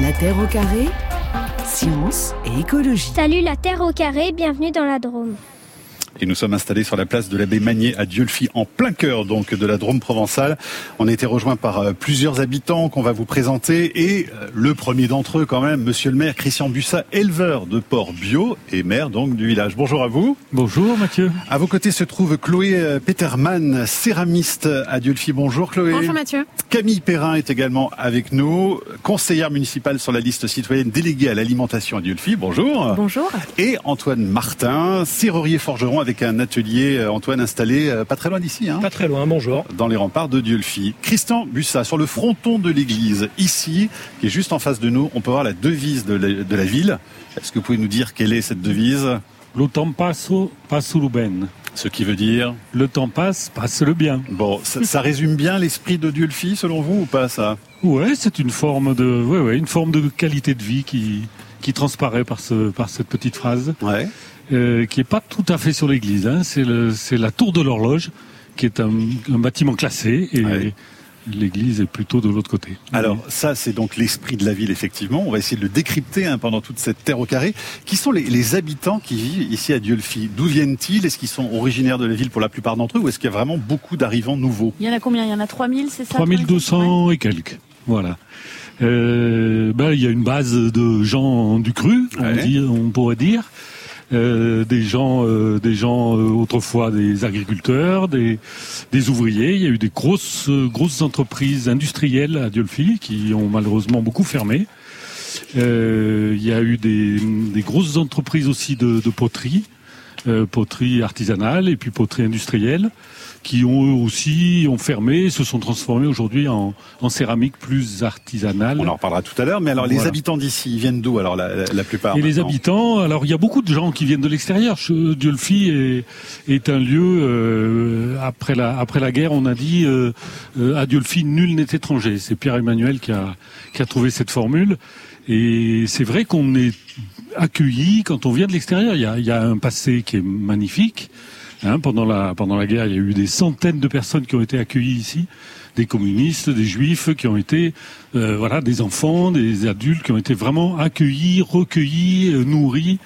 La Terre au carré, science et écologie. Salut la Terre au carré, bienvenue dans la Drôme. Et nous sommes installés sur la place de l'abbé Magnier à Dieulfi, en plein cœur donc de la Drôme provençale. On a été rejoint par euh, plusieurs habitants qu'on va vous présenter et euh, le premier d'entre eux quand même, Monsieur le maire Christian Bussat, éleveur de porc bio et maire donc du village. Bonjour à vous. Bonjour Mathieu. À vos côtés se trouve Chloé euh, Peterman, céramiste à Dieulfi. Bonjour Chloé. Bonjour Mathieu. Camille Perrin est également avec nous, conseillère municipale sur la liste citoyenne déléguée à l'alimentation à Dieulfi. Bonjour. Bonjour. Et Antoine Martin, serrurier forgeron avec un atelier, euh, Antoine, installé euh, pas très loin d'ici. Hein, Pas très loin, bonjour. dans les remparts de Dieulfi. Christian Bussat, sur le fronton de l'église, ici, qui est juste en face de nous, on peut voir la devise de la, de la ville. Est-ce que vous pouvez nous dire quelle est cette devise? Le temps passe, passe le ben. Ce qui veut dire... Le temps passe, passe le bien. Bon, ça, ça résume bien l'esprit de Dieulfi, selon vous, ou pas ça? Ouais, c'est une forme de, ouais, ouais, une forme de qualité de vie qui, qui transparaît par ce, par cette petite phrase, Ouais. Euh, qui est pas tout à fait sur l'église. Hein. C'est le, c'est la tour de l'horloge, qui est un, un bâtiment classé, et Ouais. l'église est plutôt de l'autre côté. Alors ça, c'est donc l'esprit de la ville, effectivement. On va essayer de le décrypter hein, pendant toute cette terre au carré. Qui sont les, les habitants qui vivent ici à Dieulfi D'où viennent-ils? Est-ce qu'ils sont originaires de la ville pour la plupart d'entre eux ou est-ce qu'il y a vraiment beaucoup d'arrivants nouveaux? Il y en a combien? Il y en a 3000, c'est ça 3200 et quelques. Voilà. Euh, ben, il y a une base de gens du cru, on, Ouais. dit- on pourrait dire. Euh, des gens, euh, des gens euh, autrefois des agriculteurs, des, ouvriers. Il y a eu des grosses, grosses entreprises industrielles à Dieulfi qui ont malheureusement beaucoup fermé. Il y a eu des, grosses entreprises aussi de, de poterie, poterie artisanale et puis poterie industrielle, qui ont eux aussi ont fermé, et se sont transformés aujourd'hui en, en céramique plus artisanale. On en reparlera tout à l'heure. Mais alors, les habitants d'ici, ils viennent d'où alors la, la- la plupart Et les habitants, alors il y a beaucoup de gens qui viennent de l'extérieur. Dieulfi est, est un lieu euh, après la après la guerre, on a dit euh, euh, à Dieulfi nul n'est étranger. C'est Pierre Emmanuel qui a qui a trouvé cette formule. Et c'est vrai qu'on est accueilli quand on vient de l'extérieur. Il y a, il y a un passé qui est magnifique. Hein, pendant la pendant la guerre, il y a eu des centaines de personnes qui ont été accueillies ici, des communistes, des juifs qui ont été euh, voilà des enfants, des adultes qui ont été vraiment accueillis, recueillis, euh, nourris.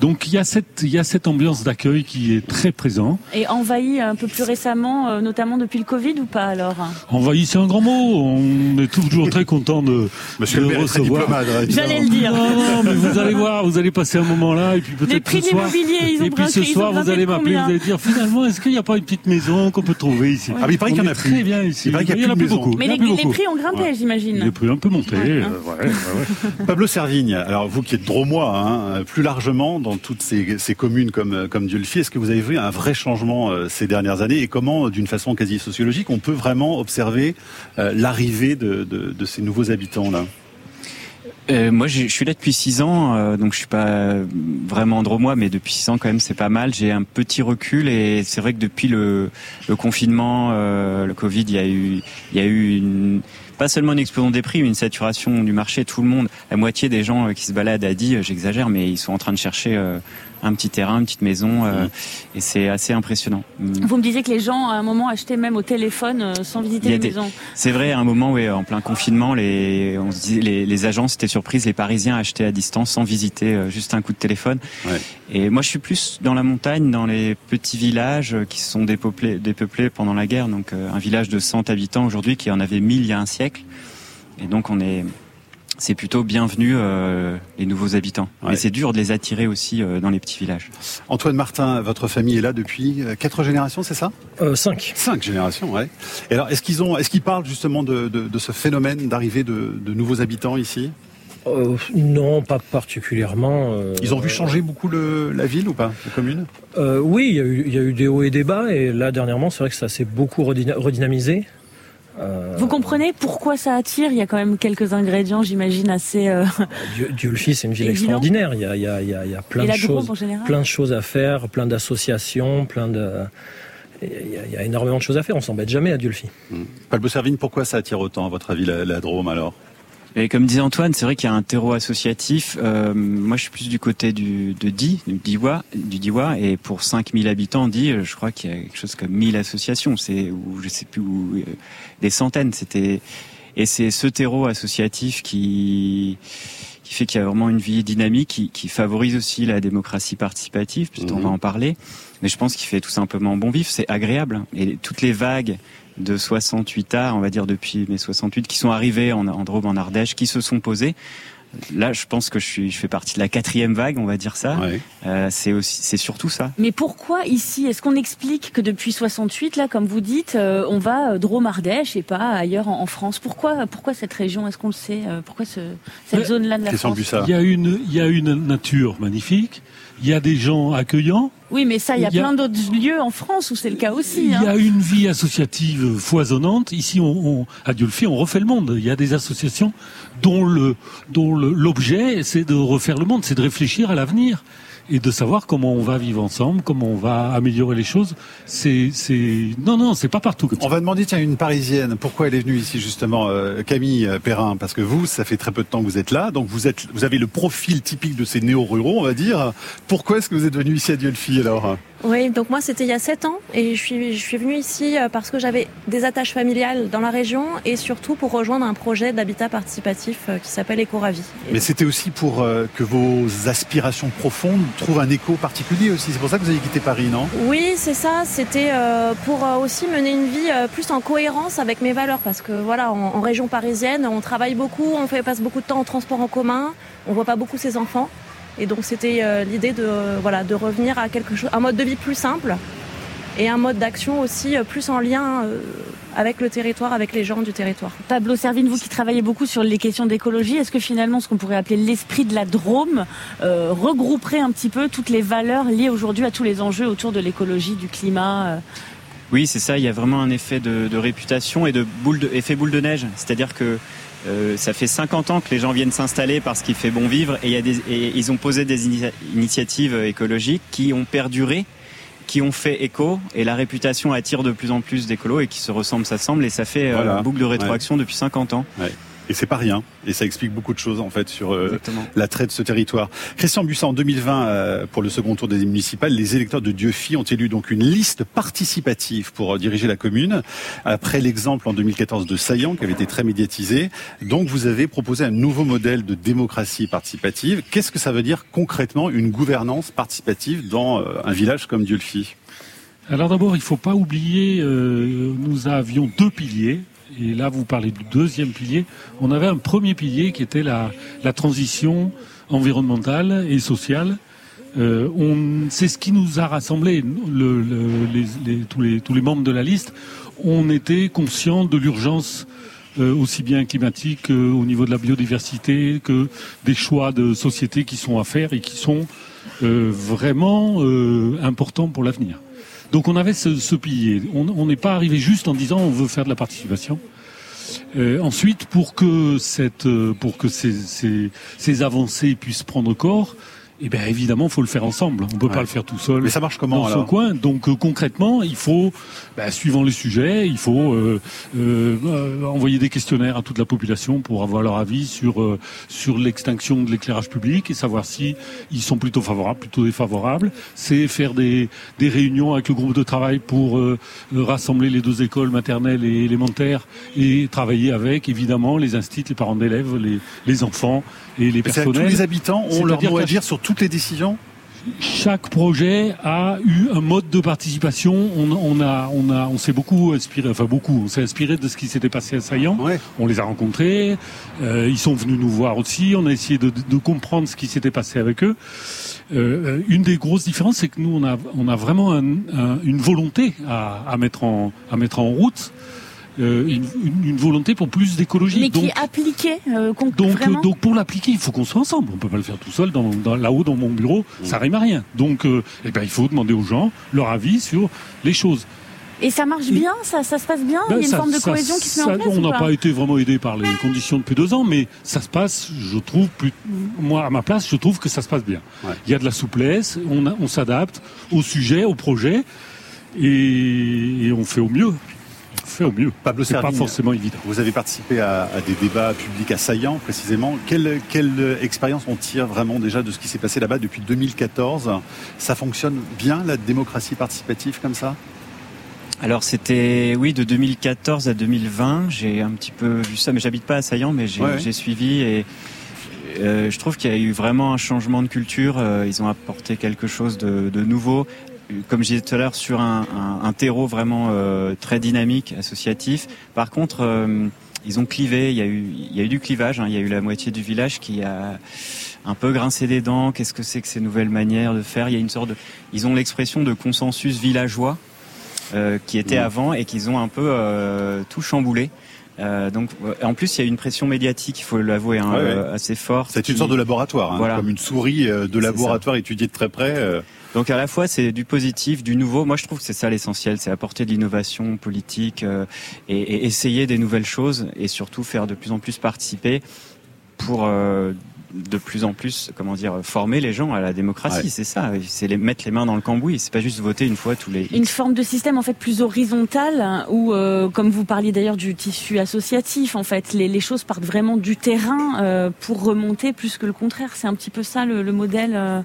Donc il y a cette il y a cette ambiance d'accueil qui est très présent. Et envahi un peu plus récemment, euh, notamment depuis le Covid ou pas alors? Envahi, c'est un grand mot. On est toujours très content de, Monsieur de le recevoir. J'allais le dire. Non, non, mais vous allez voir, vous allez passer un moment là, et puis peut-être Les prix ce de soir. l'immobilier, ils ont et puis ce soir, ont vous allez m'appeler, vous allez dire finalement, est-ce qu'il n'y a pas une petite maison qu'on peut trouver ici Ah, mais il paraît qu'il y en a plus. Très bien ici. Il paraît qu'il y a en plus de maisons. beaucoup. Mais les, a plus les beaucoup. prix ont grimpé, Ouais. j'imagine. Les prix ont un peu monté. Ouais, euh, ouais, ouais, ouais. Pablo Servigne, alors vous qui êtes dromois, hein, plus largement dans toutes ces, ces communes comme, comme Dieulfi, est-ce que vous avez vu un vrai changement euh, ces dernières années et comment, d'une façon quasi sociologique, on peut vraiment observer euh, l'arrivée de, de, de ces nouveaux habitants-là Euh, moi, je suis là depuis six ans, euh, donc je suis pas vraiment dromois, mais depuis six ans quand même, c'est pas mal. J'ai un petit recul et c'est vrai que depuis le, le confinement, euh, le Covid, il y a eu, il y a eu une, pas seulement une explosion des prix, mais une saturation du marché. Tout le monde, la moitié des gens euh, qui se baladent à dit, euh, j'exagère, mais ils sont en train de chercher euh, un petit terrain, une petite maison, euh, et c'est assez impressionnant. Mm. Vous me disiez que les gens, à un moment, achetaient même au téléphone euh, sans visiter a les des- maisons. C'est vrai, à un moment, oui, en plein confinement, les, on se disait, les, les agences étaient surprises, les Parisiens achetaient à distance sans visiter, euh, juste un coup de téléphone. Ouais. Et moi, je suis plus dans la montagne, dans les petits villages qui se sont dépeuplés, dépeuplés pendant la guerre. Donc, un village de 100 habitants aujourd'hui qui en avait 1000 il y a un siècle. Et donc, on est, c'est plutôt bienvenu euh, les nouveaux habitants. Ouais. Mais c'est dur de les attirer aussi euh, dans les petits villages. Antoine Martin, votre famille est là depuis euh, quatre générations, c'est ça? Euh, 5. Cinq générations, ouais. Et alors, est-ce qu'ils ont, est-ce qu'ils parlent justement de, de, de ce phénomène d'arrivée de, de nouveaux habitants ici? Euh, non, pas particulièrement. euh, Ils ont vu changer beaucoup le, la ville ou pas, la commune? Euh, Oui, il y, a eu, il y a eu des hauts et des bas, et là dernièrement, c'est vrai que ça s'est beaucoup redynamisé. Euh, Vous comprenez pourquoi ça attire? Il y a quand même quelques ingrédients, j'imagine, assez... euh, Dieu, c'est une ville Évident. extraordinaire. Il y a, il y a, il y a, il y a plein de choses, en général? plein de choses à faire, plein d'associations, plein de. Il y, a, il y a énormément de choses à faire. On s'embête jamais à. Pablo Servigne, pourquoi ça attire autant, à votre avis, la, la Drôme alors? Et comme disait Antoine, c'est vrai qu'il y a un terreau associatif. Euh, moi, je suis plus du côté du, de Die, du Diwa, du Diwa, et pour 5000 habitants, Die, je crois qu'il y a quelque chose comme 1000 associations. C'est ou je sais plus où, euh, des centaines. C'était Et c'est ce terreau associatif qui qui fait qu'il y a vraiment une vie dynamique, qui, qui favorise aussi la démocratie participative, puisqu'on Mhm. va en parler. Mais je pense qu'il fait tout simplement bon vivre, c'est agréable. Et toutes les vagues de 68 arts, on va dire depuis mai 68, qui sont arrivées en, en Drôme, en Ardèche, qui se sont posées. Là, je pense que je suis, je fais partie de la quatrième vague, on va dire ça. Ouais. Euh, c'est aussi, c'est surtout ça. Mais pourquoi ici? Est-ce qu'on explique que depuis 68, là, comme vous dites, euh, on va euh, Drôme-Ardèche et pas ailleurs en, en France? Pourquoi, pourquoi cette région? Est-ce qu'on le sait Pourquoi ce, cette zone-là de la France? Il y a une, il y a une nature magnifique. Il y a des gens accueillants. Oui, mais ça, il y a, Il y a- plein d'autres lieux en France où c'est le cas aussi. Il y hein. a une vie associative foisonnante. Ici, on, on, à Diolfi, on refait le monde. Il y a des associations dont le, dont l'objet, c'est de refaire le monde, c'est de réfléchir à l'avenir et de savoir comment on va vivre ensemble, comment on va améliorer les choses. C'est, c'est, non, non, c'est pas partout comme ça. On va demander, tiens, une Parisienne, pourquoi elle est venue ici justement, euh, Camille Perrin, parce que vous, ça fait très peu de temps que vous êtes là, donc vous êtes, vous avez le profil typique de ces néo-ruraux, on va dire. Pourquoi est-ce que vous êtes venu ici à Diolfi alors? Oui, donc moi c'était il y a 7 ans et je suis, je suis venue ici euh, parce que j'avais des attaches familiales dans la région et surtout pour rejoindre un projet d'habitat participatif euh, qui s'appelle Écoravie. Mais c'était aussi pour euh, que vos aspirations profondes trouvent un écho particulier aussi. C'est pour ça que vous avez quitté Paris, non? Oui, c'est ça. C'était pour aussi mener une vie plus en cohérence avec mes valeurs, parce que voilà, en, région parisienne, on travaille beaucoup, on passe beaucoup de temps en transport en commun, on voit pas beaucoup ses enfants, et donc c'était euh, l'idée de euh, voilà de revenir à quelque chose, un mode de vie plus simple et un mode d'action aussi euh, plus en lien euh, avec le territoire, avec les gens du territoire. Pablo Servine, vous qui travaillez beaucoup sur les questions d'écologie, est-ce que finalement ce qu'on pourrait appeler l'esprit de la Drôme euh, regrouperait un petit peu toutes les valeurs liées aujourd'hui à tous les enjeux autour de l'écologie, du climat euh, Oui, c'est ça. Il y a vraiment un effet de, de réputation et de boule de, effet boule de neige. C'est-à-dire que euh, ça fait 50 ans que les gens viennent s'installer parce qu'il fait bon vivre et, il y a des, et ils ont posé des initia- initiatives écologiques qui ont perduré, qui ont fait écho et la réputation attire de plus en plus d'écolos et qui se ressemblent, s'assemblent et ça fait euh, Voilà. une boucle de rétroaction depuis 50 ans. Et c'est pas rien. Et ça explique beaucoup de choses en fait sur euh, l'attrait de ce territoire. Christian Bussin, en 2020, euh, pour le second tour des municipales, les électeurs de Dieufi ont élu donc une liste participative pour euh, diriger la commune. Après l'exemple en 2014 de Saillant, qui avait été très médiatisé. Donc vous avez proposé un nouveau modèle de démocratie participative. Qu'est-ce que ça veut dire concrètement une gouvernance participative dans euh, un village comme Dieufi? Alors d'abord, il faut pas oublier, euh, nous avions deux piliers. Et là, vous parlez du deuxième pilier. On avait un premier pilier qui était la, transition environnementale et sociale. Euh, c'est ce qui nous a rassemblés, tous, les, membres de la liste. On était conscients de l'urgence euh, aussi bien climatique euh, au niveau de la biodiversité que des choix de société qui sont à faire et qui sont euh, vraiment euh, importants pour l'avenir. Donc on avait ce, pilier. On n'est pas arrivé juste en disant on veut faire de la participation. Euh, ensuite, pour que cette, euh, pour que ces avancées puissent prendre corps, eh bien évidemment, il faut le faire ensemble. On peut Ouais. pas le faire tout seul Mais ça marche comment dans son coin. Donc euh, concrètement, il faut, bah, suivant les sujets, il faut euh, euh, envoyer des questionnaires à toute la population pour avoir leur avis sur sur l'extinction de l'éclairage public et savoir si ils sont plutôt favorables, plutôt défavorables. C'est faire des des réunions avec le groupe de travail pour rassembler les deux écoles maternelles et élémentaires et travailler avec évidemment les instituts, les parents d'élèves, les les enfants et les que Tous personnels. les habitants ont leur mot à dire sur toutes les décisions chaque projet a eu un mode de participation. On, on a, on a, on s'est beaucoup inspiré, enfin beaucoup, on s'est inspiré de ce qui s'était passé à Saillant. Ouais. On les a rencontrés, euh, ils sont venus nous voir aussi. On a essayé de, de comprendre ce qui s'était passé avec eux. Euh, une des grosses différences, c'est que nous, on a, on a vraiment un- un- une volonté à, à mettre en, à mettre en route. Euh, une, volonté pour plus d'écologie. mais qui Donc- est appliqué euh, con- donc, vraiment euh, donc pour l'appliquer, il faut qu'on soit ensemble. On peut pas le faire tout seul dans, dans- là-haut dans mon bureau. Ça rime à rien. Donc, euh, eh ben, il faut demander aux gens leur avis sur les choses. Et ça marche bien, ça, ça se passe bien Il y a Ben, une ça- forme de ça- cohésion qui se met ça- en place On n'a pas pas été vraiment aidé par les conditions depuis deux ans, mais ça se passe, je trouve, plus, moi à ma place, je trouve que ça se passe bien. Ouais. Il y a de la souplesse, on, s'adapte au sujet, au projet, et, et on fait au mieux. Au mieux. Pablo C'est pas forcément évident. Vous avez participé à, à des débats publics à Saillant, précisément. Quelle, quelle expérience on tire vraiment déjà de ce qui s'est passé là-bas depuis 2014 Ça fonctionne bien, la démocratie participative, comme ça? Alors c'était oui de 2014 à 2020. J'ai un petit peu vu ça, mais j'habite pas à Saillant, mais j'ai Ouais. suivi et euh, je trouve qu'il y a eu vraiment un changement de culture. Euh, ils ont apporté quelque chose de, de nouveau, comme je disais tout à l'heure, sur un, un- un terreau vraiment euh, très dynamique, associatif. Par contre, euh, ils ont clivé. Il y a eu, il y a eu du clivage. hein. Il y a eu la moitié du village qui a un peu grincé des dents. Qu'est-ce que c'est que ces nouvelles manières de faire? Il y a une sorte de, ils ont l'expression de consensus villageois euh, qui était Mhm. avant et qu'ils ont un peu tout chamboulé. Euh, donc, en plus, il y a une pression médiatique, il faut l'avouer, hein, Ouais, ouais. euh, assez forte. C'est une sorte de laboratoire, hein, Voilà. comme une souris de laboratoire étudiée de très près. euh. Donc à la fois c'est du positif, du nouveau. Moi je trouve que c'est ça l'essentiel, c'est apporter de l'innovation politique euh, et, et essayer des nouvelles choses et surtout faire de plus en plus participer pour euh, de plus en plus, comment dire, former les gens à la démocratie. Ouais. C'est ça, c'est les mettre les mains dans le cambouis. C'est pas juste voter une fois tous les. Une forme de système en fait plus horizontal hein, où, euh, comme vous parliez d'ailleurs du tissu associatif, en fait, les, les choses partent vraiment du terrain euh, pour remonter plus que le contraire. C'est un petit peu ça le, le modèle. euh.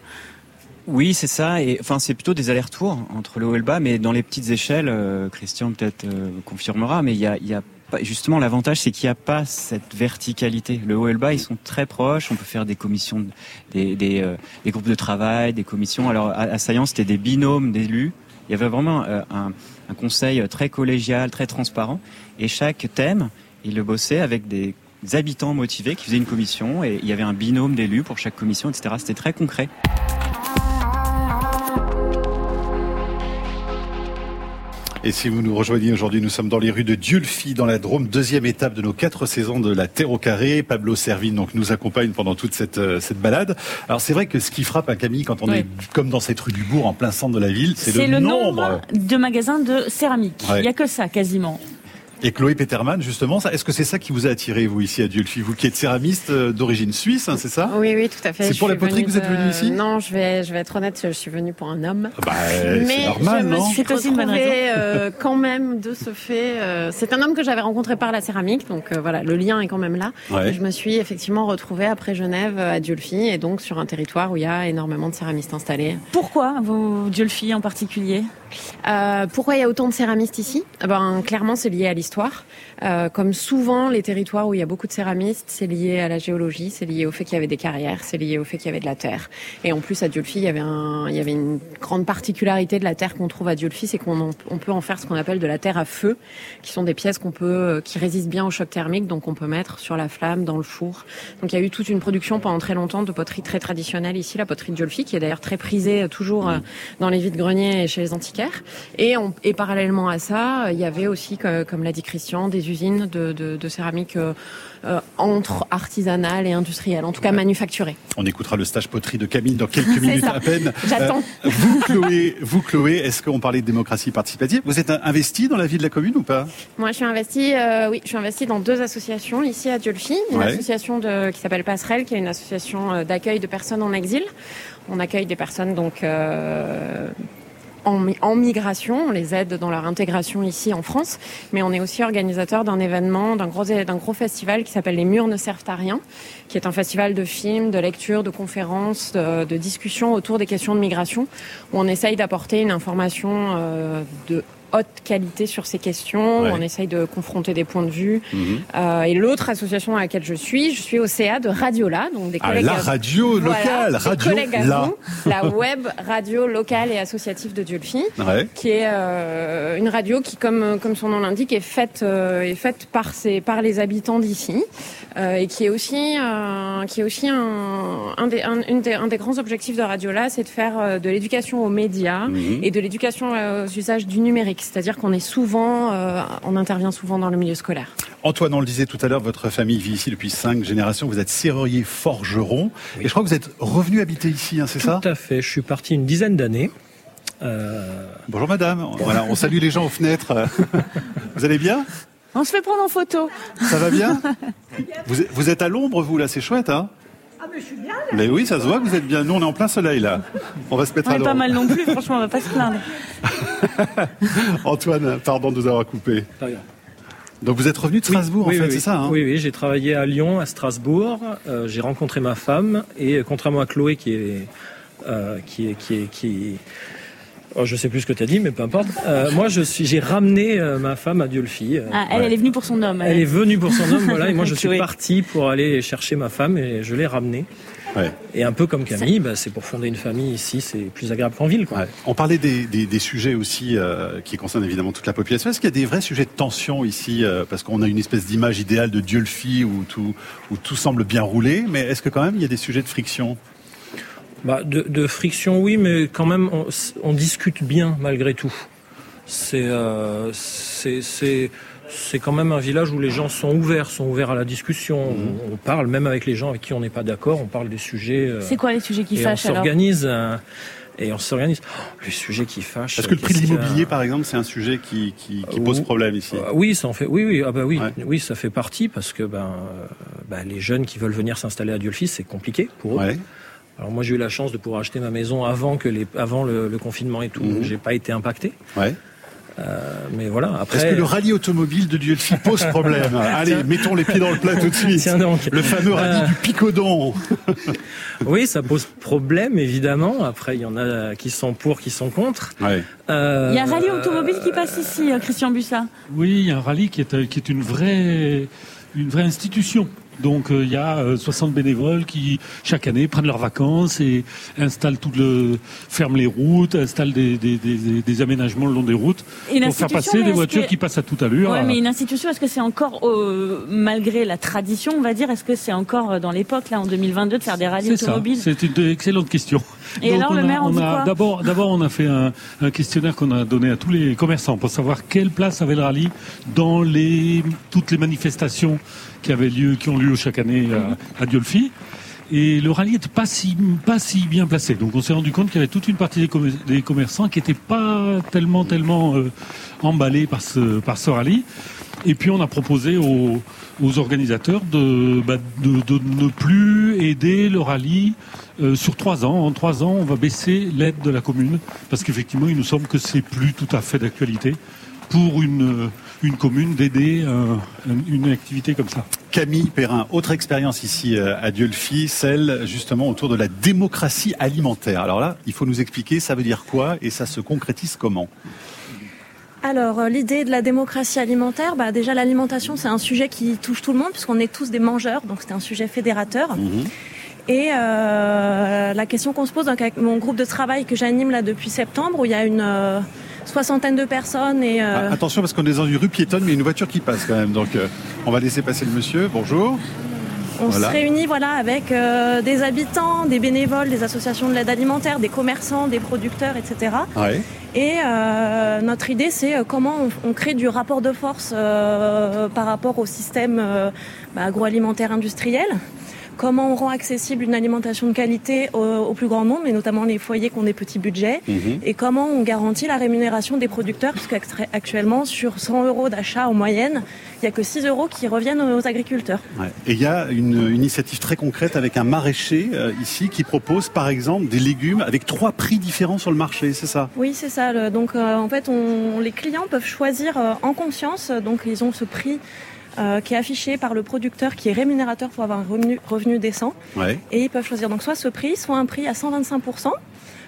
Oui, c'est ça. Et enfin, c'est plutôt des allers-retours entre le haut et le bas, mais dans les petites échelles. euh, Christian peut-être euh, confirmera, mais il y a, y a pas, justement l'avantage, c'est qu'il n'y a pas cette verticalité. Le haut et le bas, ils sont très proches. On peut faire des commissions, de- des, des, euh, des groupes de travail, des commissions. Alors à, à Saillant, c'était des binômes d'élus. Il y avait vraiment euh, un, un conseil très collégial, très transparent, et chaque thème, il le bossait avec des habitants motivés qui faisaient une commission, et il y avait un binôme d'élus pour chaque commission, etc. C'était très concret. Et si vous nous rejoignez aujourd'hui, nous sommes dans les rues de Dieulefi, dans la Drôme, deuxième étape de nos quatre saisons de la Terre au carré. Pablo Servine donc nous accompagne pendant toute cette euh, cette balade. Alors c'est vrai que ce qui frappe un Camille quand on est comme dans cette rue du Bourg, en plein centre de la ville, c'est le, le nombre. de magasins de céramique. Ouais. Il y a que ça quasiment. Et Chloé Peterman, justement, est-ce que c'est ça qui vous a attiré vous ici à Dieulefi, vous qui êtes céramiste euh, d'origine suisse, hein, c'est ça? Oui, oui, tout à fait. C'est pour la suis poterie que vous êtes venue de- ici? Non, je vais, je vais être honnête, je suis venue pour un homme. Bah, c'est normal, je me non? suis C'est aussi une bonne retrouvée, raison. euh, quand même de ce fait. euh, c'est un homme que j'avais rencontré par la céramique, donc euh, voilà, le lien est quand même là. Ouais. Et Je me suis effectivement retrouvée après Genève à Diolfi et donc sur un territoire où il y a énormément de céramistes installés. Pourquoi vous, Diolfi en particulier? Euh, pourquoi il y a autant de céramistes ici? Eh ben, Clairement, c'est lié à l'histoire. Euh, comme souvent, les territoires où il y a beaucoup de céramistes, c'est lié à la géologie, c'est lié au fait qu'il y avait des carrières, c'est lié au fait qu'il y avait de la terre. Et en plus, à Diolfi, il y avait, un, il y avait une grande particularité de la terre qu'on trouve à Diolfi, c'est qu'on on peut en faire ce qu'on appelle de la terre à feu, qui sont des pièces qu'on peut, euh, qui résistent bien au choc thermique, donc on peut mettre sur la flamme, dans le four. Donc il y a eu toute une production pendant très longtemps de poterie très traditionnelle ici, la poterie de qui est d'ailleurs très prisée euh, toujours euh, dans les vides-greniers et chez les antiquaires. Et, on- et parallèlement à ça, il y avait aussi, comme l'a dit Christian, des usines de, de, de céramique euh, euh, entre artisanales et industrielles, en tout cas manufacturées. On écoutera le stage poterie de Camille dans quelques minutes ça. à peine. J'attends. Euh, vous, Chloé, vous, Chloé, est-ce qu'on parlait de démocratie participative? Vous êtes investi dans la vie de la commune ou pas? Moi, je suis investie, euh, oui, je suis investie dans deux associations ici à Diolfi. Une Ouais. association de, qui s'appelle Passerelle, qui est une association d'accueil de personnes en exil. On accueille des personnes donc euh, en, mi- en migration, on les aide dans leur intégration ici en France, mais on est aussi organisateur d'un événement, d'un gros, festival qui s'appelle Les Murs ne servent à rien, qui est un festival de films, de lectures, de conférences, de, de discussions autour des questions de migration, où on essaye d'apporter une information euh, de haute qualité sur ces questions, Ouais. on essaye de confronter des points de vue. Mhm. Euh, et l'autre association à laquelle je suis, je suis au CA de Radiola, donc des Ah, collègues la radio voilà, locale, des radio collègues à là. vous, la web radio locale et associative de Ouais. qui est euh, une radio qui, comme, comme son nom l'indique, est faite, euh, est faite par, ses, par les habitants d'ici et qui est aussi, qui est aussi un, un, des, un, une des, un des grands objectifs de Radio-là, c'est de faire de l'éducation aux médias Mhm. et de l'éducation aux usages du numérique. C'est-à-dire qu'on est souvent, euh, on intervient souvent dans le milieu scolaire. Antoine, on le disait tout à l'heure, votre famille vit ici depuis cinq générations. Vous êtes serrurier forgeron. Et je crois que vous êtes revenu habiter ici, hein, c'est ça? Tout à fait. Je suis parti une dizaine d'années. Euh, Bonjour madame. Voilà, on salue les gens aux fenêtres. Vous allez bien? On se fait prendre en photo. Ça va bien? Vous, êtes- vous êtes à l'ombre, vous, là, c'est chouette, hein? Mais je suis bien, là. Mais oui, ça se voit que vous êtes bien. Nous, on est en plein soleil, là. On va se mettre On à est pas mal non plus, franchement, on va pas se plaindre. Antoine, pardon de nous avoir coupé. Donc vous êtes revenu de Strasbourg, Oui, en fait, oui, c'est oui. ça hein? Oui, oui, j'ai travaillé à Lyon, à Strasbourg. Euh, j'ai rencontré ma femme et euh, contrairement à Chloé qui est, euh, qui est, qui est, qui Oh, je sais plus ce que tu as dit, mais peu importe. Euh, moi, je suis, j'ai ramené euh, ma femme à Diolfi. Ah, elle, elle est venue pour son homme. Elle est venue pour son homme, voilà. Et moi, je suis parti pour aller chercher ma femme et je l'ai ramenée. Ouais. Et un peu comme Camille, bah, c'est pour fonder une famille ici, c'est plus agréable qu'en ville. Quoi. Ouais. On parlait des, des, des sujets aussi euh, qui concernent évidemment toute la population. Est-ce qu'il y a des vrais sujets de tension ici euh, Parce qu'on a une espèce d'image idéale de Dieu-le-Fi où tout, où tout semble bien rouler. Mais est-ce que quand même il y a des sujets de friction? Bah, de, de friction, oui, mais quand même, on, on discute bien malgré tout. C'est, euh, c'est, c'est, c'est quand même un village où les gens sont ouverts, sont ouverts à la discussion. On, on parle même avec les gens avec qui on n'est pas d'accord. On parle des sujets. euh, C'est quoi les sujets qui et on fâchent alors s'organise. euh, et on s'organise. Oh, les sujets qui fâchent. Est-ce que le prix de l'immobilier, par exemple, c'est un sujet qui, qui, qui pose problème ici Euh, oui, ça en fait. Oui, oui, ah bah oui, Ouais. oui, ça fait partie parce que ben, euh, ben, les jeunes qui veulent venir s'installer à Diolfi, c'est compliqué pour eux. Ouais. Alors moi, j'ai eu la chance de pouvoir acheter ma maison avant que les, avant le, le confinement et tout. Donc J'ai pas été impacté. Ouais. Euh, mais voilà. Après, Est-ce que le rallye automobile de Dieu-le-Fi pose problème Allez, mettons les pieds dans le plat tout de suite. Tiens donc. Le fameux rallye Euh, du Picodon. oui, ça pose problème évidemment. Après, il y en a qui sont pour, qui sont contre. Ouais. Euh, Il y a un rallye automobile qui passe ici, Christian Bussa. Oui, il y a un rallye qui est, qui est une vraie, une vraie institution. Donc euh, il y a euh, 60 bénévoles qui chaque année prennent leurs vacances et installent tout le, ferment les routes, installent des, des, des, des aménagements le long des routes Une pour faire passer des voitures que- qui passent à toute allure. Ouais, à- mais une institution, est-ce que c'est encore, euh, malgré la tradition, on va dire, est-ce que c'est encore euh, dans l'époque, là, en 2022, de faire des rallyes automobiles C'est une excellente question. Et alors, le a- maire on a d'abord, d'abord, on a fait un, un questionnaire qu'on a donné à tous les commerçants pour savoir quelle place avait le rallye dans les toutes les manifestations qui avaient lieu, qui ont lieu chaque année à, à Diolfi. Et le rallye n'était pas si pas si bien placé. Donc on s'est rendu compte qu'il y avait toute une partie des, commer- des commerçants qui n'étaient pas tellement tellement euh, emballés par ce par ce rallye. Et puis on a proposé aux, organisateurs de, bah, de, de ne plus aider le rallye euh, sur trois ans. En trois ans, on va baisser l'aide de la commune parce qu'effectivement, il nous semble que c'est plus tout à fait d'actualité pour une, une commune d'aider un- une activité comme ça. Camille Perrin, autre expérience ici euh, à Diolfi, celle justement autour de la démocratie alimentaire. Alors là, il faut nous expliquer ça veut dire quoi et ça se concrétise comment? Alors, euh, l'idée de la démocratie alimentaire, bah, déjà l'alimentation, c'est un sujet qui touche tout le monde, puisqu'on est tous des mangeurs, donc c'est un sujet fédérateur. Et euh, la question qu'on se pose donc, avec mon groupe de travail que j'anime là depuis septembre, où il y a une euh, soixantaine de personnes et euh, Ah, Attention parce qu'on est dans une rue piétonne, mais il y a une voiture qui passe quand même. Donc euh, on va laisser passer le monsieur. Bonjour. on voilà. se réunit voilà avec euh, des habitants, des bénévoles, des associations de l'aide alimentaire, des commerçants, des producteurs, etc. Ouais. Et euh, notre idée, c'est comment on, on crée du rapport de force euh, par rapport au système bah, agroalimentaire industriel. Comment on rend accessible une alimentation de qualité au, au plus grand nombre, et notamment les foyers qui ont des petits budgets. Mhm. Et comment on garantit la rémunération des producteurs, puisque actu- actuellement, sur 100 euros d'achat en moyenne, il n'y a que 6 euros qui reviennent aux agriculteurs. Ouais. Et il y a une initiative très concrète avec un maraîcher euh, ici qui propose par exemple des légumes avec trois prix différents sur le marché, c'est ça? Oui, c'est ça. le- Donc, euh, en fait, on, les clients peuvent choisir euh, en conscience. Donc, ils ont ce prix euh, qui est affiché par le producteur, qui est rémunérateur pour avoir un revenu, revenu décent. Ouais. Et ils peuvent choisir donc soit ce prix, soit un prix à 125%,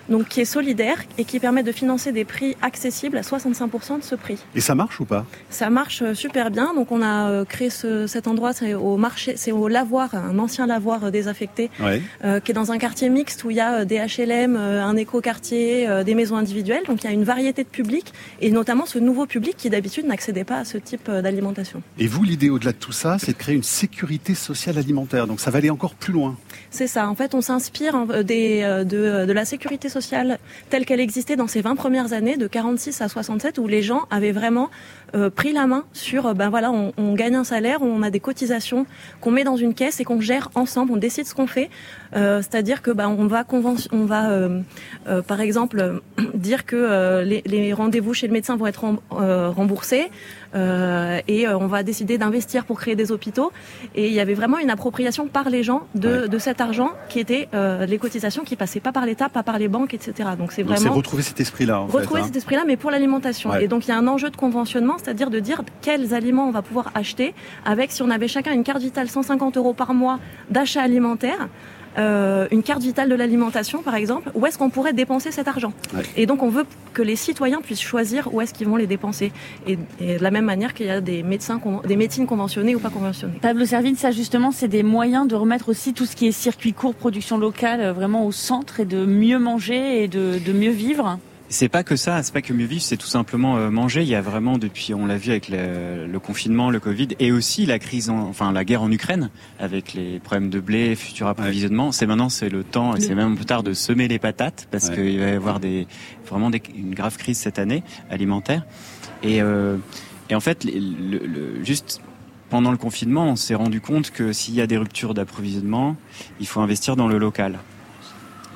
donc qui est solidaire et qui permet de financer des prix accessibles à 65% de ce prix. Et ça marche ou pas? Ça marche euh, super bien. Donc, on a euh, créé ce- cet endroit, c'est au marché, c'est au lavoir, un ancien lavoir euh, désaffecté Ouais. euh, qui est dans un quartier mixte où il y a des HLM, un éco-quartier, des maisons individuelles. Donc il y a une variété de publics et notamment ce nouveau public qui d'habitude n'accédait pas à ce type d'alimentation. Et vous, l'idée au-delà de tout ça, c'est de créer une sécurité sociale alimentaire. Donc ça va aller encore plus loin. C'est ça. En fait, on s'inspire des, de, de la sécurité sociale telle qu'elle existait dans ces 20 premières années, de 46 à 67, où les gens avaient vraiment euh, pris la main sur, euh, ben voilà, on, gagne un salaire, on a des cotisations qu'on met dans une caisse et qu'on gère ensemble, on décide ce qu'on fait. Euh, C'est-à-dire que ben, on va, par exemple, dire que les, rendez-vous chez le médecin vont être rem- remboursés et euh, on va décider d'investir pour créer des hôpitaux. Et il y avait vraiment une appropriation par les gens de, Ouais. de cet argent qui était euh, les cotisations qui passaient pas par l'État, pas par les banques, etc. Donc c'est Donc c'est vraiment retrouver cet esprit-là en retrouver fait. hein. cet esprit-là, mais pour l'alimentation. Ouais. Et donc il y a un enjeu de conventionnement, c'est-à-dire de dire quels aliments on va pouvoir acheter avec, si on avait chacun une carte vitale 150 euros par mois d'achat alimentaire, euh, une carte vitale de l'alimentation, par exemple, où est-ce qu'on pourrait dépenser cet argent. Et donc, on veut que les citoyens puissent choisir où est-ce qu'ils vont les dépenser. Et, de la même manière qu'il y a des médecins, des médecines conventionnées ou pas conventionnées. Pablo Servine, ça justement, c'est des moyens de remettre aussi tout ce qui est circuit court, production locale, euh, vraiment au centre et de mieux manger et de, de mieux vivre. C'est pas que ça, c'est pas que mieux vivre, c'est tout simplement euh, manger. Il y a vraiment depuis, on l'a vu avec le, confinement, le Covid, et aussi la crise, enfin la guerre en Ukraine, avec les problèmes de blé, futur approvisionnement. C'est maintenant, c'est le temps, et c'est même plus tard de semer les patates parce qu'il va y avoir des vraiment des, une grave crise cette année alimentaire. Et, euh, et en fait, le, le, juste pendant le confinement, on s'est rendu compte que s'il y a des ruptures d'approvisionnement, il faut investir dans le local.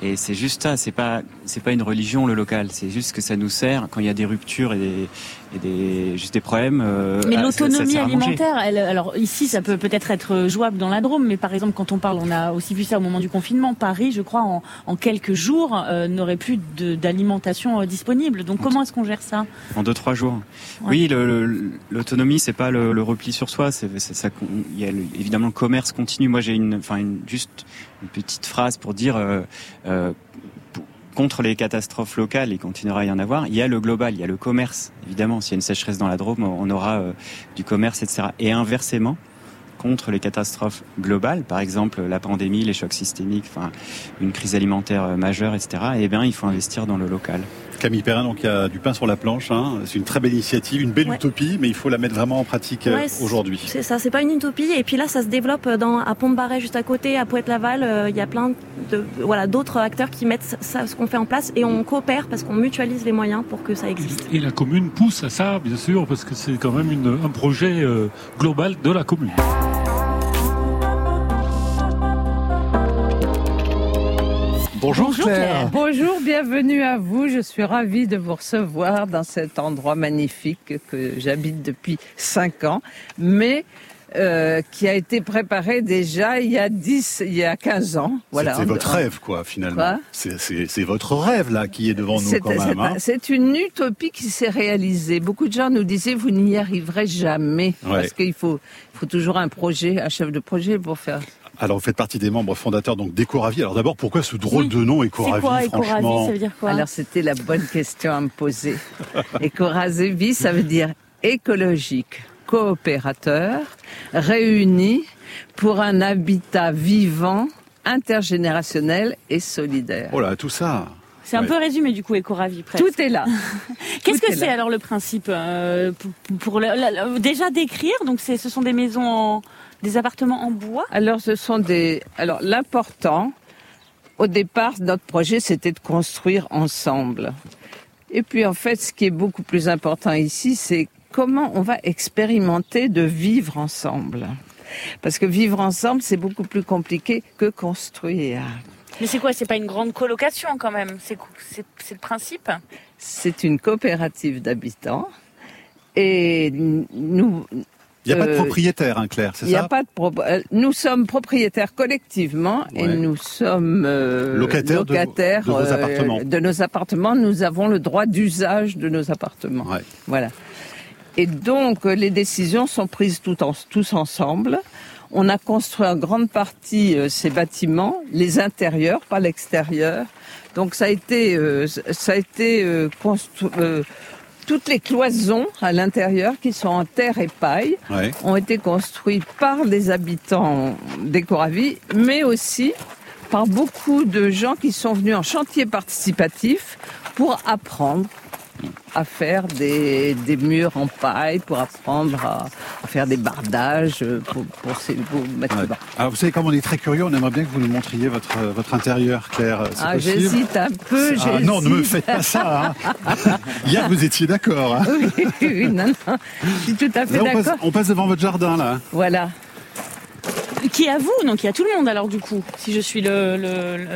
Et c'est juste ça, c'est pas c'est pas une religion le local, c'est juste que ça nous sert quand il y a des ruptures et des, et des juste des problèmes. Euh, mais l'autonomie alimentaire, elle, alors ici ça peut peut-être être jouable dans la Drôme, mais par exemple quand on parle, on a aussi vu ça au moment du confinement. Paris, je crois, en, en quelques jours euh, n'aurait plus d'alimentation euh, disponible. Donc comment est-ce qu'on gère ça? En deux trois jours. Oui, l'autonomie c'est pas le, le, repli sur soi, c'est ça. Il y a évidemment le commerce continue. Moi j'ai une, enfin une juste une petite phrase pour dire euh, euh, contre les catastrophes locales, il continuera à y en avoir, il y a le global, il y a le commerce. Évidemment, s'il y a une sécheresse dans la Drôme, on aura euh, du commerce, etc. Et inversement, contre les catastrophes globales, par exemple la pandémie, les chocs systémiques, une crise alimentaire majeure, etc. Eh bien, il faut investir dans le local. Camille Perrin, donc il y a du pain sur la planche. Hein. C'est une très belle initiative, une belle utopie, mais il faut la mettre vraiment en pratique euh, aujourd'hui. C'est ça, c'est pas une utopie. Et puis là, ça se développe dans, à Pont-de-Barret, juste à côté, à Poète-Laval. Euh, il y a plein de voilà d'autres acteurs qui mettent ça, ce qu'on fait en place, et on coopère parce qu'on mutualise les moyens pour que ça existe. Et la commune pousse à ça, bien sûr, parce que c'est quand même un projet euh, global de la commune. Bonjour, Claire. Bonjour, bienvenue à vous. Je suis ravie de vous recevoir dans cet endroit magnifique que j'habite depuis 5 ans, mais euh, qui a été préparé déjà il y a 10, il y a 15 ans. Voilà. C'est votre rêve, quoi, finalement. C'est votre rêve, là, qui est devant nous, quand même. Hein. C'est une utopie qui s'est réalisée. Beaucoup de gens nous disaient, vous n'y arriverez jamais. Parce qu'il faut, il faut toujours un projet, un chef de projet pour faire alors, vous faites partie des membres fondateurs donc d'Ecoravi. Alors d'abord, pourquoi ce drôle de nom Ecoravi quoi, franchement ça veut dire quoi Alors c'était la bonne question à me poser. Ecoravi, ça veut dire écologique, coopérateur, réuni pour un habitat vivant, intergénérationnel et solidaire. Oh là, tout ça c'est un peu résumé du coup, Ecoravi presque. Tout est là. Qu'est-ce que c'est alors le principe euh, pour, déjà décrire Donc ce sont des maisons en, des appartements en bois? Alors, ce sont des. Alors, l'important, au départ, notre projet, c'était de construire ensemble. Et puis, en fait, ce qui est beaucoup plus important ici, c'est comment on va expérimenter de vivre ensemble. Parce que vivre ensemble, c'est beaucoup plus compliqué que construire. Mais c'est quoi? C'est pas une grande colocation quand même? C'est le principe? C'est une coopérative d'habitants. Et nous, il n'y a pas de euh, propriétaire, hein, Claire, c'est ça Il n'y a pas de euh, Nous sommes propriétaires collectivement et nous sommes euh, locataires, de, nos appartements. de, nos appartements. Nous avons le droit d'usage de nos appartements. Voilà. Et donc les décisions sont prises tout en, tous ensemble. On a construit en grande partie ces bâtiments, les intérieurs, pas l'extérieur. Donc ça a été, ça a été construit toutes les cloisons à l'intérieur, qui sont en terre et paille, ont été construites par des habitants d'Ecoravi, mais aussi par beaucoup de gens qui sont venus en chantier participatif pour apprendre à faire des, des, murs en paille, pour apprendre à, faire des bardages pour, pour ces beaux bâtiments. Alors vous savez, comme on est très curieux, on aimerait bien que vous nous montriez votre, votre intérieur, Claire. Ah, j'hésite un peu. Ah, non, ne me faites pas ça. Hein. Hier, vous étiez d'accord. Hein. oui, oui, non, non. Je suis tout à fait d'accord. On, on passe devant votre jardin, là. Voilà qui est à vous, donc il y a tout le monde alors du coup, si je suis le...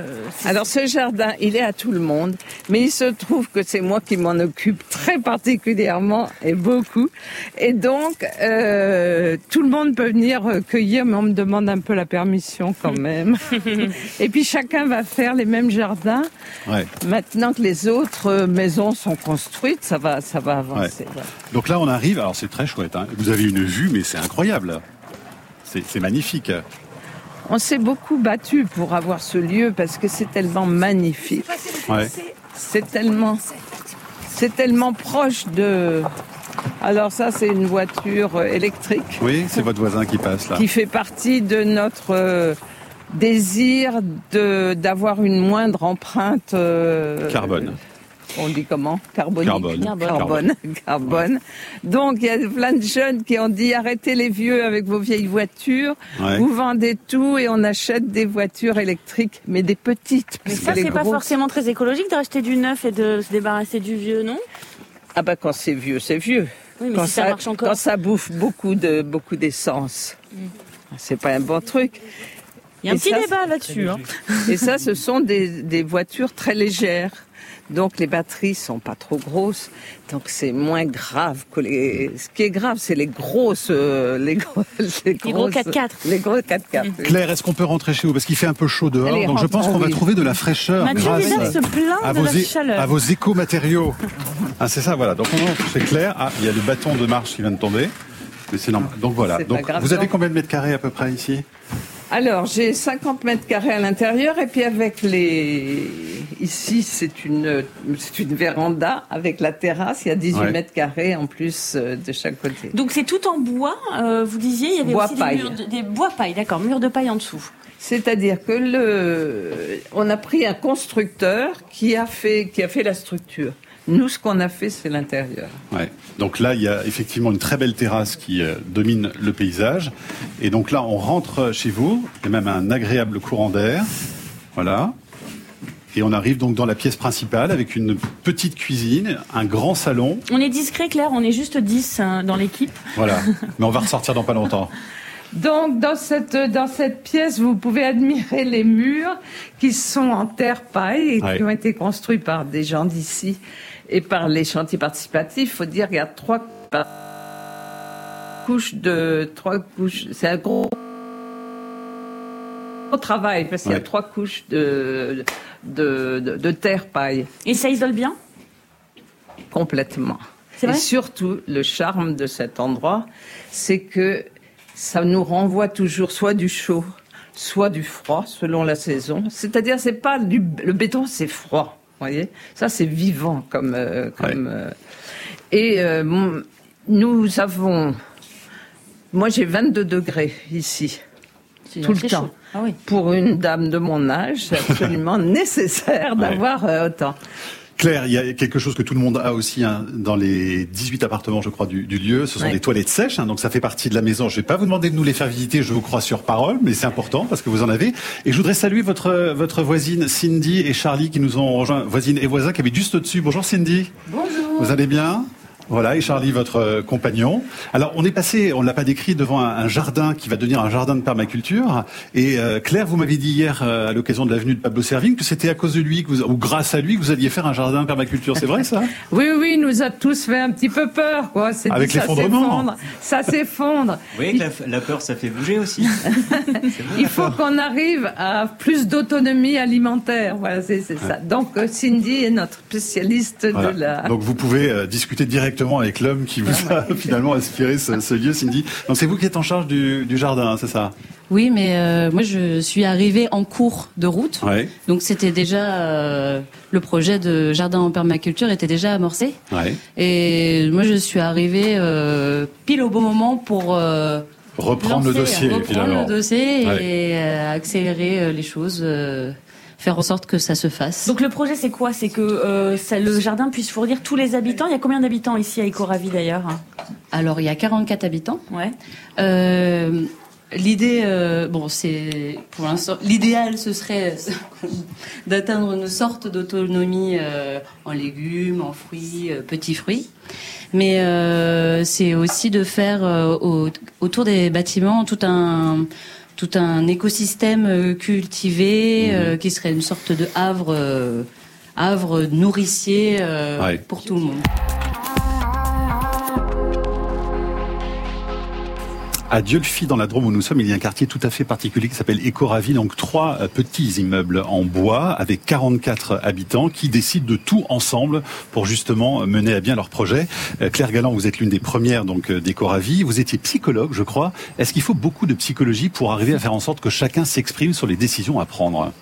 alors ce jardin, il est à tout le monde, mais il se trouve que c'est moi qui m'en occupe très particulièrement et beaucoup. Et donc, euh, tout le monde peut venir cueillir, mais on me demande un peu la permission quand même. et puis chacun va faire les mêmes jardins. Ouais. Maintenant que les autres maisons sont construites, ça va, ça va avancer. Donc là, on arrive, alors c'est très chouette, hein. vous avez une vue, mais c'est incroyable. C'est magnifique. On s'est beaucoup battu pour avoir ce lieu parce que c'est tellement magnifique. C'est tellement, c'est tellement proche de. Alors ça, c'est une voiture électrique. Oui, c'est votre voisin qui passe là. Qui fait partie de notre euh, désir de d'avoir une moindre empreinte euh, carbone on dit comment Carbonique. Carbone. Carbone. Carbone. Donc il y a plein de jeunes qui ont dit arrêtez les vieux avec vos vieilles voitures, vous vendez tout et on achète des voitures électriques, mais des petites. Mais ça c'est pas forcément très écologique d'acheter du neuf et de se débarrasser du vieux, non? Ah bah quand c'est vieux, c'est vieux. Oui, mais quand ça, marche encore. Quand ça bouffe beaucoup de beaucoup d'essence, mm. c'est pas un bon truc. Il y a un petit débat là-dessus. Hein. Et ça, ce sont des, des voitures très légères. Donc les batteries sont pas trop grosses, donc c'est moins grave que les. Ce qui est grave, c'est les grosses, euh, les, gros, les, gros 4x4. Les gros 4x4. Claire, est-ce qu'on peut rentrer chez vous? Parce qu'il fait un peu chaud dehors, donc je pense qu'on va trouver de la fraîcheur grâce à, vos, à vos éco-matériaux. ah c'est ça, voilà. Donc c'est clair. Ah, il y a le bâton de marche qui vient de tomber, mais c'est normal. Donc voilà. Donc vous avez combien de mètres carrés à peu près ici? Alors, j'ai 50 mètres carrés à l'intérieur et puis avec les... Ici, c'est une, c'est une véranda avec la terrasse. Il y a 18 mètres carrés en plus euh, de chaque côté. Donc, c'est tout en bois. Euh, vous disiez, il y avait bois aussi paille. des, murs de, des bois paille, d'accord, murs de paille en dessous. C'est-à-dire que le, on a pris un constructeur qui a fait, qui a fait la structure. Nous, ce qu'on a fait, c'est l'intérieur. Ouais. Donc là, il y a effectivement une très belle terrasse qui euh, domine le paysage. Et donc là, on rentre chez vous. Il y a même un agréable courant d'air. Voilà. Et on arrive donc dans la pièce principale avec une petite cuisine, un grand salon. On est discret, Claire, on est juste 10 hein, dans l'équipe. Voilà, mais on va ressortir dans pas longtemps. Donc dans cette dans cette pièce, vous pouvez admirer les murs qui sont en terre paille et qui ont été construits par des gens d'ici et par les chantiers participatifs. Il faut dire qu'il y a trois couches de trois couches. C'est un gros travail parce qu'il y a trois couches de de, de terre paille. Et ça isole bien? Complètement. Et surtout, le charme de cet endroit, c'est que ça nous renvoie toujours soit du chaud, soit du froid, selon la saison. C'est-à-dire, c'est pas du, le béton, c'est froid. Voyez, ça c'est vivant comme euh, comme. Euh, et euh, nous avons, moi j'ai 22 degrés ici tout le temps. Ah oui. Pour une dame de mon âge, c'est absolument nécessaire d'avoir autant. Claire, il y a quelque chose que tout le monde a aussi hein, dans les 18 appartements, je crois, du, du lieu. Ce sont des toilettes sèches, hein, donc ça fait partie de la maison. Je vais pas vous demander de nous les faire visiter, je vous crois sur parole, mais c'est important parce que vous en avez. Et je voudrais saluer votre votre voisine Cindy et Charlie qui nous ont rejoint, voisine et voisin qui habitent juste au-dessus. Bonjour Cindy. Bonjour. Vous allez bien? Voilà, et Charlie, votre euh, compagnon. Alors, on est passé, on l'a pas décrit, devant un, jardin qui va devenir un jardin de permaculture. Et euh, Claire, vous m'avez dit hier, euh, à l'occasion de l'avenue de Pablo Servigne, que c'était à cause de lui, que vous, ou grâce à lui, que vous alliez faire un jardin de permaculture. C'est vrai, ça? Oui, oui, il nous a tous fait un petit peu peur, quoi. Avec l'effondrement Ça s'effondre. Oui, la, la, peur, ça fait bouger aussi. il faut qu'on arrive à plus d'autonomie alimentaire. Voilà, c'est ça. Donc, Cindy est notre spécialiste de la... Donc, vous pouvez discuter directement avec l'homme qui vous a finalement inspiré ce, lieu, Cindy. Donc c'est vous qui êtes en charge du, jardin, c'est ça? Oui, mais euh, moi je suis arrivée en cours de route. Donc c'était déjà euh, le projet de jardin en permaculture était déjà amorcé. Et moi je suis arrivée euh, pile au bon moment pour reprendre le dossier, reprendre le dossier et accélérer les choses faire en sorte que ça se fasse. Donc le projet c'est quoi? C'est que euh, ça, le jardin puisse fournir tous les habitants. Il y a combien d'habitants ici à Ecoravi d'ailleurs? Alors il y a 44 habitants. Ouais. Euh, L'idée, euh, bon, c'est pour l'instant, l'idéal, ce serait d'atteindre une sorte d'autonomie euh, en légumes, en fruits, euh, petits fruits. Mais c'est aussi de faire au, autour des bâtiments tout un tout un écosystème euh, cultivé euh, mhm. qui serait une sorte de havre, euh, havre nourricier pour tout le monde. À Diolfi, dans la Drôme où nous sommes, il y a un quartier tout à fait particulier qui s'appelle Écoravi, donc trois euh, petits immeubles en bois avec 44 habitants qui décident de tout ensemble pour justement mener à bien leur projet. Euh, Claire Galland, vous êtes l'une des premières donc euh, d'Écoravi. Vous étiez psychologue, je crois. Est-ce qu'il faut beaucoup de psychologie pour arriver à faire en sorte que chacun s'exprime sur les décisions à prendre?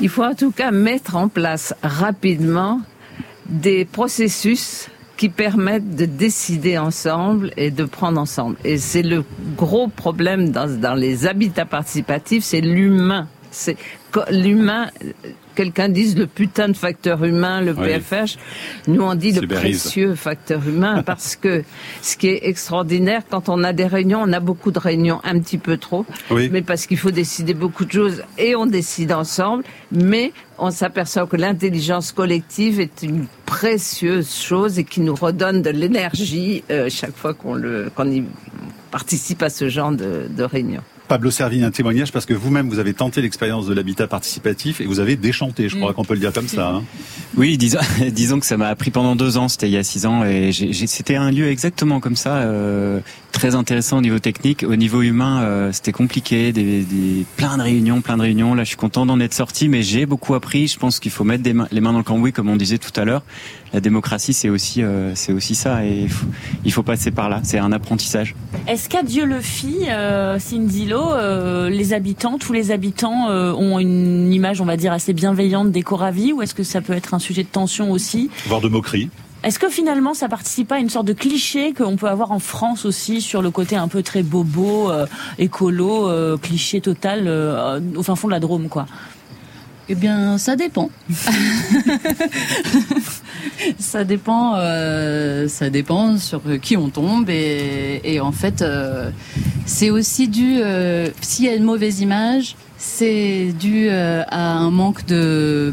Il faut en tout cas mettre en place rapidement des processus qui permettent de décider ensemble et de prendre ensemble. Et c'est le gros problème dans, dans les habitats participatifs, c'est l'humain. C'est l'humain quelqu'un dise le putain de facteur humain, le PFH. Nous, on dit le précieux facteur humain parce que ce qui est extraordinaire, quand on a des réunions, on a beaucoup de réunions, un petit peu trop, mais parce qu'il faut décider beaucoup de choses et on décide ensemble, mais on s'aperçoit que l'intelligence collective est une précieuse chose et qui nous redonne de l'énergie euh, chaque fois qu'on le qu'on y participe à ce genre de, de réunion. Pablo Servigne, un témoignage parce que vous-même, vous avez tenté l'expérience de l'habitat participatif et vous avez déchanté, je crois mm. qu'on peut le dire comme ça. Hein. Oui, disons, disons que ça m'a appris pendant deux ans, c'était il y a six ans, et c'était un lieu exactement comme ça, euh, très intéressant au niveau technique. Au niveau humain, euh, c'était compliqué, des, des, plein de réunions, plein de réunions. Là, je suis content d'en être sorti, mais j'ai beaucoup appris. Je pense qu'il faut mettre les mains dans le cambouis, comme on disait tout à l'heure. La démocratie, c'est aussi, euh, c'est aussi ça, et il faut, il faut passer par là. C'est un apprentissage. Est-ce qu'à Dieu le fit, euh, Sindilo, euh, les habitants, tous les habitants euh, ont une image, on va dire, assez bienveillante des Coravis, ou est-ce que ça peut être un sujet de tension aussi? Voire de moquerie est-ce que finalement ça participe pas à une sorte de cliché qu'on peut avoir en France aussi sur le côté un peu très bobo, euh, écolo, euh, cliché total euh, au fin fond de la Drôme quoi? Eh bien, ça dépend. ça dépend, ça dépend sur qui on tombe et, et en fait, c'est aussi dû s'il y a une mauvaise image, c'est dû à un manque de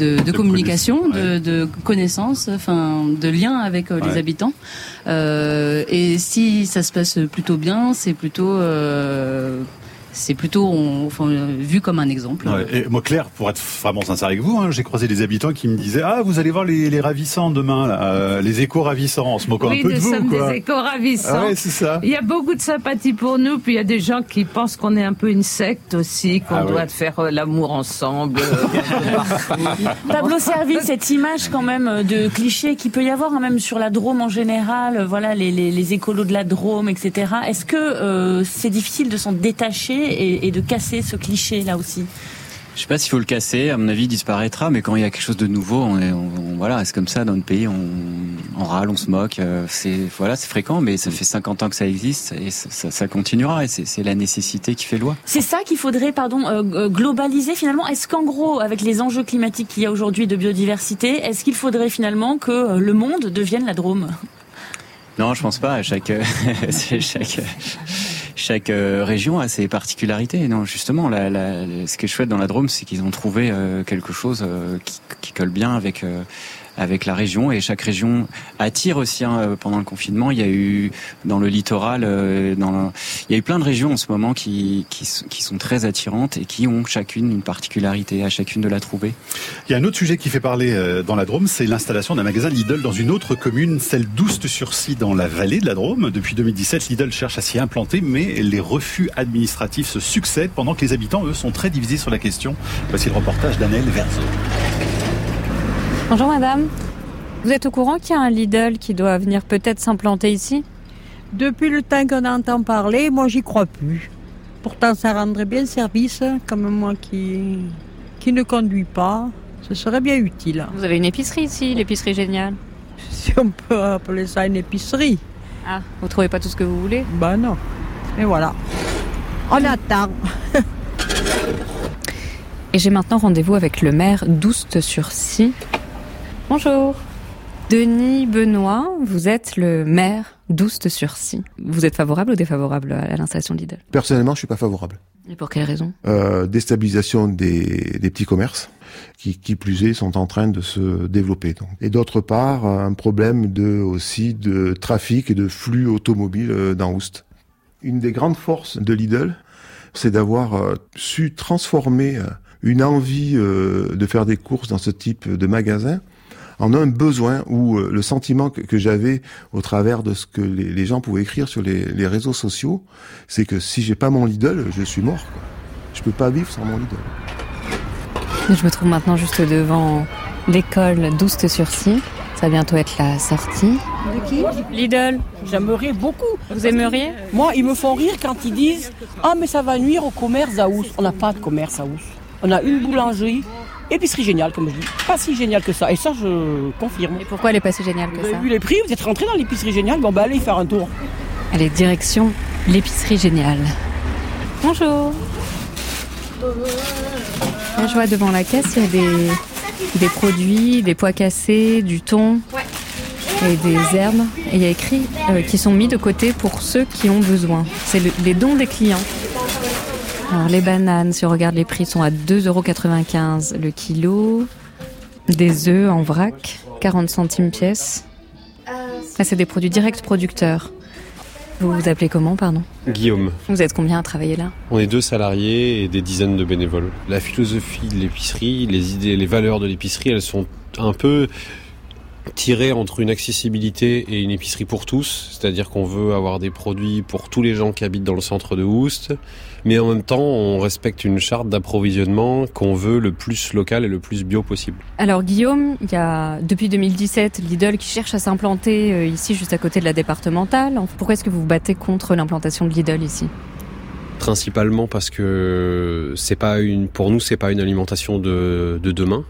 de, communication, de, de connaissances, enfin de liens avec euh, les habitants. Euh, et si ça se passe plutôt bien, c'est plutôt euh, c'est plutôt enfin, vu comme un exemple. et moi, Claire, pour être vraiment sincère avec vous, hein, j'ai croisé des habitants qui me disaient Ah, vous allez voir les, les ravissants demain, là, euh, les échos ravissants, en se moquant un peu de vous. Oui, nous sommes des échos ravissants. Ah c'est ça. Il y a beaucoup de sympathie pour nous, puis il y a des gens qui pensent qu'on est un peu une secte aussi, qu'on ah doit faire euh, l'amour ensemble. Euh, Pablo Servi, cette image quand même de cliché qui peut y avoir hein, même sur la Drôme en général, voilà les, les, les écolos de la Drôme, etc. Est-ce que c'est difficile de s'en détacher et, de casser ce cliché là aussi je sais pas s'il faut le casser, à mon avis, il disparaîtra, mais quand il y a quelque chose de nouveau, on, est, voilà, c'est comme ça dans notre pays, on, râle, on se moque, euh, c'est voilà, c'est fréquent, mais ça fait 50 ans que ça existe et ça, continuera, et c'est la nécessité qui fait loi. C'est ça qu'il faudrait, pardon, euh, euh, globaliser finalement? Est-ce qu'en gros, avec les enjeux climatiques qu'il y a aujourd'hui de biodiversité, est-ce qu'il faudrait finalement que le monde devienne la Drôme? Non, je pense pas. Chaque, chaque chaque euh, région a ses particularités. Non, justement, ce qui est chouette dans la Drôme, c'est qu'ils ont trouvé euh, quelque chose euh, qui, colle bien avec avec la région et chaque région attire aussi hein, euh, pendant le confinement. Il y a eu dans le littoral, euh, il y a eu plein de régions en ce moment qui, sont très attirantes et qui ont chacune une particularité, à chacune de la trouver. Il y a un autre sujet qui fait parler euh, dans la Drôme, c'est l'installation d'un magasin Lidl dans une autre commune, celle d'Oust-sur-Cy dans la vallée de la Drôme. Depuis 2017, Lidl cherche à s'y implanter, mais les refus administratifs se succèdent pendant que les habitants, eux, sont très divisés sur la question. Voici le reportage d'Annelle Verzo. Bonjour madame. Vous êtes au courant qu'il y a un Lidl qui doit venir peut-être s'implanter ici? Depuis le temps qu'on entend parler, moi j'y crois plus. Pourtant ça rendrait bien service, comme moi qui, qui ne conduis pas. Ce serait bien utile. Vous avez une épicerie ici, l'épicerie géniale Si on peut appeler ça une épicerie. Ah, vous trouvez pas tout ce que vous voulez? Ben non. Et voilà. On attend. Et j'ai maintenant rendez-vous avec le maire d'Oust-sur-Cy. Bonjour. Denis Benoît, vous êtes le maire d'Oust-sur-Cy. Vous êtes favorable ou défavorable à l'installation de Lidl? Personnellement, je suis pas favorable. Et pour quelle raison? Euh, Déstabilisation des, des, petits commerces qui, qui plus est, sont en train de se développer. Donc. Et d'autre part, un problème de aussi de trafic et de flux automobile euh, dans Oust. Une des grandes forces de Lidl, c'est d'avoir euh, su transformer une envie de faire des courses dans ce type de magasin en un besoin ou euh, le sentiment que, j'avais au travers de ce que les, gens pouvaient écrire sur les, réseaux sociaux, c'est que si j'ai pas mon Lidl, je suis mort. Quoi. Je peux pas vivre sans mon Lidl. Je me trouve maintenant juste devant l'école d'Oust-sur-Cy. Ça va bientôt être la sortie. De qui? Lidl. J'aimerais beaucoup. Vous aimeriez? Moi, ils me font rire quand ils disent Ah, mais ça va nuire au commerce à Oust. On n'a pas de commerce à Oust. On a une boulangerie, épicerie géniale, comme je dis. Pas si géniale que ça. Et ça, je confirme. Et pourquoi elle n'est pas si géniale que vous ça Avez vu les prix Vous êtes rentré dans l'épicerie géniale Bon, bah, allez faire un tour. Allez, direction l'épicerie géniale. Bonjour. je vois devant la caisse, il y a des des produits, des pois cassés, du thon et des herbes. Et il y a écrit euh, qui sont mis de côté pour ceux qui ont besoin. C'est les dons des clients. Alors les bananes, si on regarde les prix, sont à 2,95€ le kilo. Des œufs en vrac, 40 centimes pièce. Ça, c'est des produits directs producteurs. Vous vous appelez comment, pardon? Guillaume. Vous êtes combien à travailler là? On est deux salariés et des dizaines de bénévoles. La philosophie de l'épicerie, les idées, les valeurs de l'épicerie, elles sont un peu tirées entre une accessibilité et une épicerie pour tous, c'est-à-dire qu'on veut avoir des produits pour tous les gens qui habitent dans le centre de Houst, mais en même temps, on respecte une charte d'approvisionnement qu'on veut le plus local et le plus bio possible. Alors Guillaume, il y a depuis 2017 Lidl qui cherche à s'implanter euh, ici juste à côté de la départementale. Pourquoi est-ce que vous vous battez contre l'implantation de Lidl ici? Principalement parce que c'est pas une, pour nous, c'est pas une alimentation de, de demain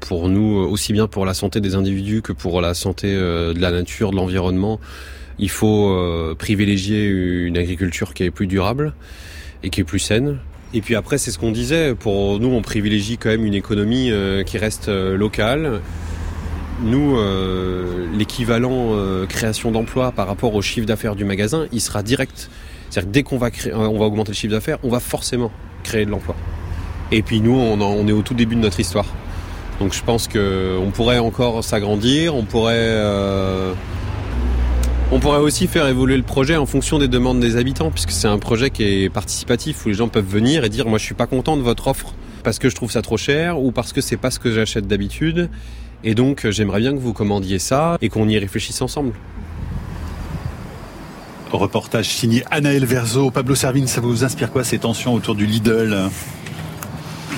pour nous, aussi bien pour la santé des individus que pour la santé euh, de la nature, de l'environnement, il faut euh, privilégier une agriculture qui est plus durable et qui est plus saine. Et puis après, c'est ce qu'on disait, pour nous, on privilégie quand même une économie euh, qui reste euh, locale. Nous, euh, l'équivalent création d'emplois par rapport au chiffre d'affaires du magasin, il sera direct. C'est-à-dire que dès qu'on va, augmenter le chiffre d'affaires, on va forcément créer de l'emploi. Et puis nous, on, est au tout début de notre histoire. Donc je pense qu'on pourrait encore s'agrandir, on pourrait on pourrait aussi faire évoluer le projet en fonction des demandes des habitants, puisque c'est un projet qui est participatif, où les gens peuvent venir et dire moi je suis pas content de votre offre parce que je trouve ça trop cher ou parce que c'est pas ce que j'achète d'habitude. Et donc j'aimerais bien que vous commandiez ça et qu'on y réfléchisse ensemble. Reportage signé Anaël Verzo. Pablo Servine, ça vous inspire quoi ces tensions autour du Lidl?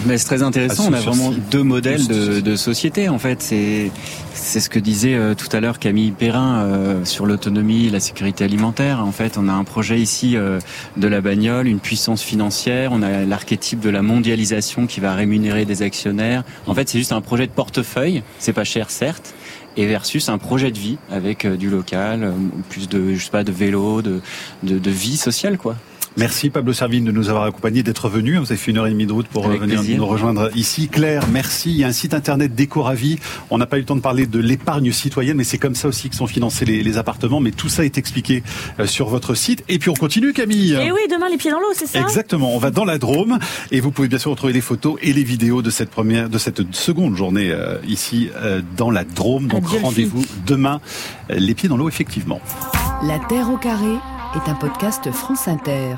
Mais c'est très intéressant. On a vraiment deux modèles de, de, société en fait. C'est c'est ce que disait euh, tout à l'heure Camille Perrin euh, sur l'autonomie, la sécurité alimentaire. En fait, on a un projet ici euh, de la bagnole, une puissance financière. On a l'archétype de la mondialisation qui va rémunérer des actionnaires. En fait, c'est juste un projet de portefeuille. C'est pas cher, certes, et versus un projet de vie avec du local, plus de je sais pas de vélo, de, de, de vie sociale quoi. Merci Pablo Servine de nous avoir accompagnés, d'être venu. Vous avez fait une heure et demie de route pour venir nous rejoindre ici. Claire, merci. Il y a un site internet d'Ecoravi. On n'a pas eu le temps de parler de l'épargne citoyenne, mais c'est comme ça aussi que sont financés les, appartements. Mais tout ça est expliqué euh, sur votre site. Et puis on continue, Camille. Et oui, demain les pieds dans l'eau, c'est ça? Exactement. On va dans la Drôme et vous pouvez bien sûr retrouver les photos et les vidéos de cette première, de cette seconde journée euh, ici euh, dans la Drôme. Donc rendez-vous demain, les pieds dans l'eau effectivement. La Terre au carré est un podcast France Inter.